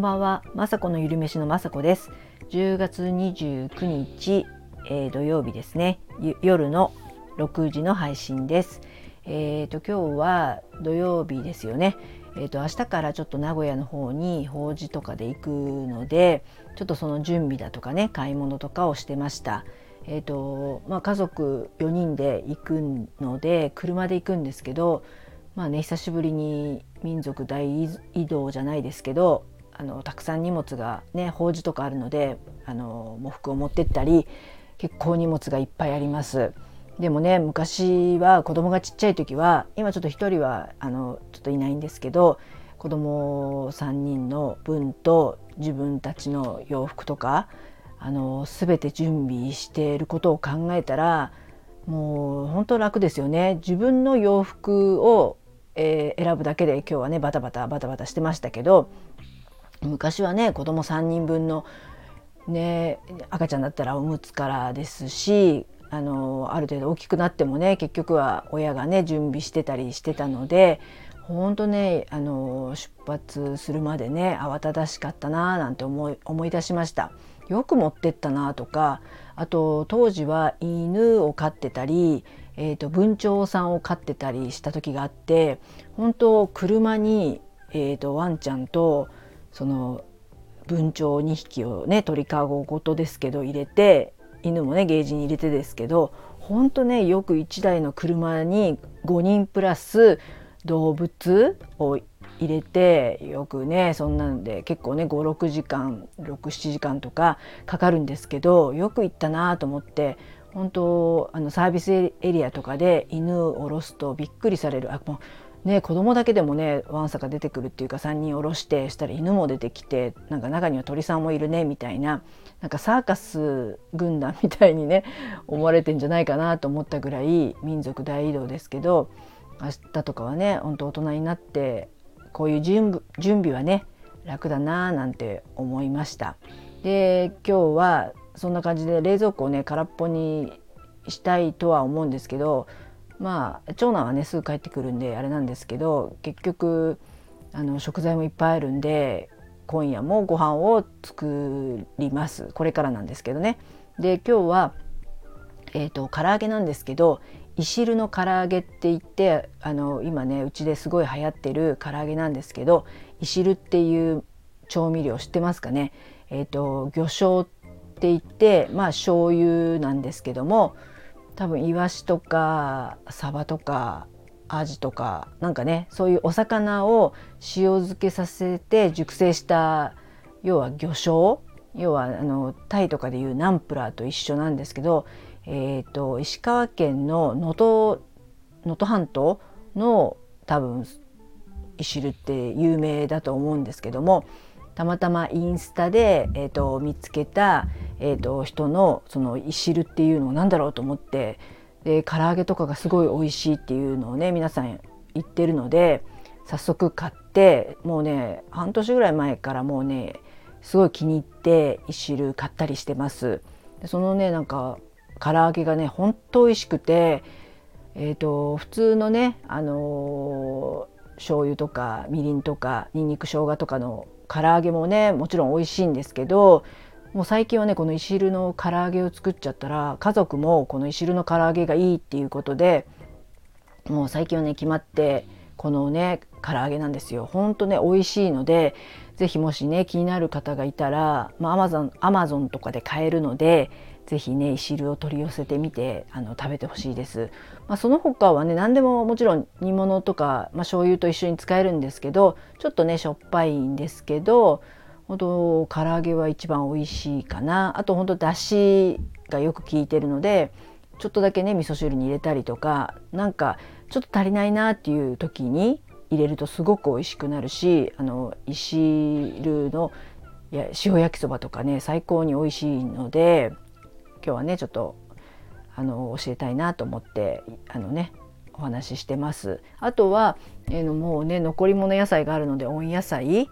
んばんは、まさこのゆるめしのまさこです。10月29日、えー、土曜日ですね。夜の6時の配信です。えっ、ー、と今日は土曜日ですよね。えっ、ー、と明日からちょっと名古屋の方に法事とかで行くので、ちょっとその準備だとかね、買い物とかをしてました。えーとまあ、家族4人で行くので車で行くんですけどまあね久しぶりに民族大移動じゃないですけどあのたくさん荷物がね法事とかあるのであの喪服を持ってったり結構荷物がいっぱいあります。でもね昔は子供がちっちゃい時は今ちょっと1人はあのちょっといないんですけど子供3人の分と自分たちの洋服とかあの全て準備していることを考えたらもう本当楽ですよね。自分の洋服を、えー、選ぶだけで今日はねバタバタバタバタしてましたけど昔はね子供3人分のね赤ちゃんだったらおむつからですしあのある程度大きくなってもね結局は親がね準備してたりしてたので本当ねあの出発するまでね慌ただしかったななんて思い思い出しました。よく持ってったなとかあと当時は犬を飼ってたり、えーと、文鳥さんを飼ってたりした時があって本当車に、えーとワンちゃんとその文鳥2匹をね鳥かごごとですけど入れて犬もねゲージに入れてですけどほんとねよく1台の車に5人プラス動物を入れてよくねそんなんで結構ね56時間67時間とかかかるんですけどよく行ったなと思って本当あのサービスエリアとかで犬を下ろすとびっくりされる。あもうね、子供だけでもねワンサが出てくるっていうか3人おろしてしたら犬も出てきてなんか中には鳥さんもいるねみたいななんかサーカス軍団みたいにね思われてんじゃないかなと思ったぐらい民族大移動ですけど明日とかはね本当大人になってこういう準備はね楽だななんて思いました。で今日はそんな感じで冷蔵庫をね空っぽにしたいとは思うんですけどまあ長男はねすぐ帰ってくるんであれなんですけど結局あの食材もいっぱいあるんで今夜もご飯を作りますこれからなんですけどね。で今日はえーと、唐揚げなんですけどいしるの唐揚げって言ってあの今ねうちですごい流行ってる唐揚げなんですけどいしるっていう調味料知ってますかね？えっ、ー、と魚醤って言ってまあ醤油なんですけども多分イワシとかサバとかアジとかなんかねそういうお魚を塩漬けさせて熟成した要は魚醤要はあのタイとかでいうナンプラーと一緒なんですけど、えーと、石川県の能登能登半島の多分石るって有名だと思うんですけどもたまたまインスタで、えーと、見つけた、えーと、人のそのいしるっていうのを何だろうと思ってで唐揚げとかがすごい美味しいっていうのをね皆さん言ってるので早速買ってもうね半年ぐらい前からもうねすごい気に入っていしる買ったりしてます。でそのねなんか唐揚げがねほんと美味しくてえーと、普通のねあのー、醤油とかみりんとかにんにく生姜とかの唐揚げもねもちろん美味しいんですけどもう最近はねこのいしるの唐揚げを作っちゃったら家族もこのいしるの唐揚げがいいっていうことでもう最近はね決まってこのね唐揚げなんですよ。ほんとね美味しいので是非もしね気になる方がいたら、ま、アマゾンアマゾンとかで買えるので是非ねいしるを取り寄せてみてあの食べてほしいです。まあ、その他はね何でももちろん煮物とか、まあ、醤油と一緒に使えるんですけどちょっとねしょっぱいんですけど本当唐揚げは一番美味しいかなあと本当だしがよく効いてるのでちょっとだけね味噌汁に入れたりとかなんかちょっと足りないなっていう時に入れるとすごく美味しくなるしあの石るのや塩焼きそばとかね最高に美味しいので今日はねちょっとあの教えたいなと思ってあのねお話ししてます。あとは、えー、もうね残り物野菜があるので温野菜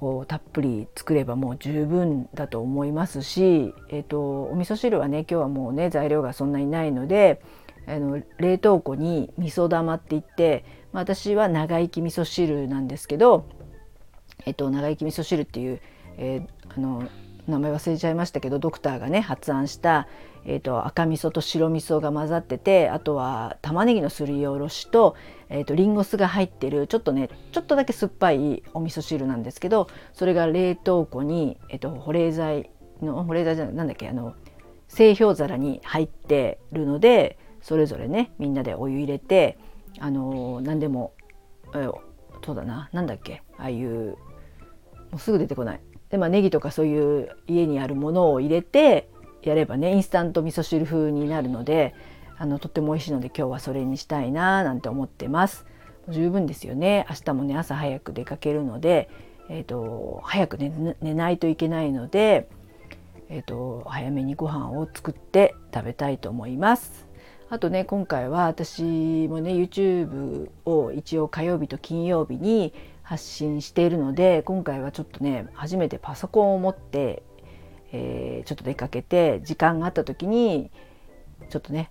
をたっぷり作ればもう十分だと思いますし、えーと、お味噌汁はね今日はもうね材料がそんなにないのであの冷凍庫に味噌玉って言って、まあ、私は長生き味噌汁なんですけどえっと、長生き味噌汁っていう、えー、あの名前忘れちゃいましたけどドクターがね発案した、えーと、赤味噌と白味噌が混ざっててあとは玉ねぎのすりおろしと,、えーと、リンゴ酢が入ってるちょっとねちょっとだけ酸っぱいお味噌汁なんですけどそれが冷凍庫に、えーと、保冷剤の保冷剤じゃないなんだっけあの製氷皿に入ってるのでそれぞれねみんなでお湯入れてあのー、何でも、えー、そうだな何だっけああいうもうすぐ出てこない。でまあネギとかそういう家にあるものを入れてやればねインスタント味噌汁風になるのであのとっても美味しいので今日はそれにしたいななんて思ってます。十分ですよね。明日もね朝早く出かけるので、えーと、早く寝寝ないといけないので、えーと、と早めにご飯を作って食べたいと思います。あとね今回は私もね YouTube を一応火曜日と金曜日に発信しているので今回はちょっとね初めてパソコンを持って、えー、ちょっと出かけて時間があった時にちょっとね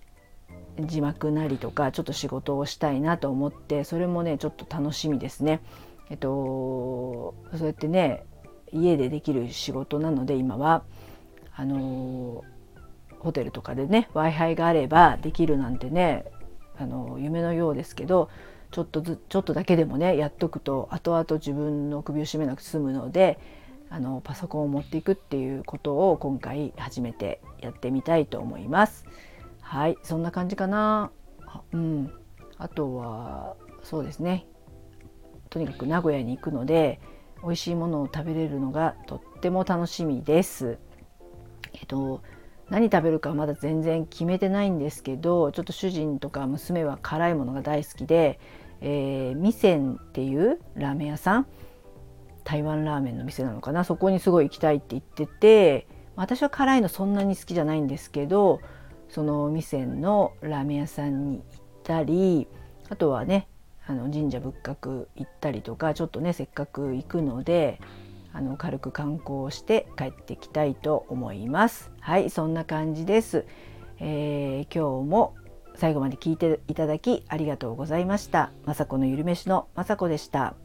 字幕なりとかちょっと仕事をしたいなと思ってそれもねちょっと楽しみですね。えっとそうやってね家でできる仕事なので今はあのホテルとかでね w i f i があればできるなんてねあの夢のようですけどちょっとずちょっとだけでもねやっとくと後々自分の首を絞めなくて済むのであのパソコンを持っていくっていうことを今回初めてやってみたいと思います。はいそんな感じかな。うん、あとはそうですねとにかく名古屋に行くので美味しいものを食べれるのがとっても楽しみです。えっと何食べるかまだ全然決めてないんですけどちょっと主人とか娘は辛いものが大好きで、えー、ミセンっていうラーメン屋さん台湾ラーメンの店なのかなそこにすごい行きたいって言ってて私は辛いのそんなに好きじゃないんですけどそのミセンのラーメン屋さんに行ったりあとはねあの神社仏閣行ったりとかちょっとねせっかく行くのであの軽く観光して帰ってきたいと思いますはいそんな感じです、えー、今日も最後まで聞いていただきありがとうございました。まさこのゆるめしのまさこでした。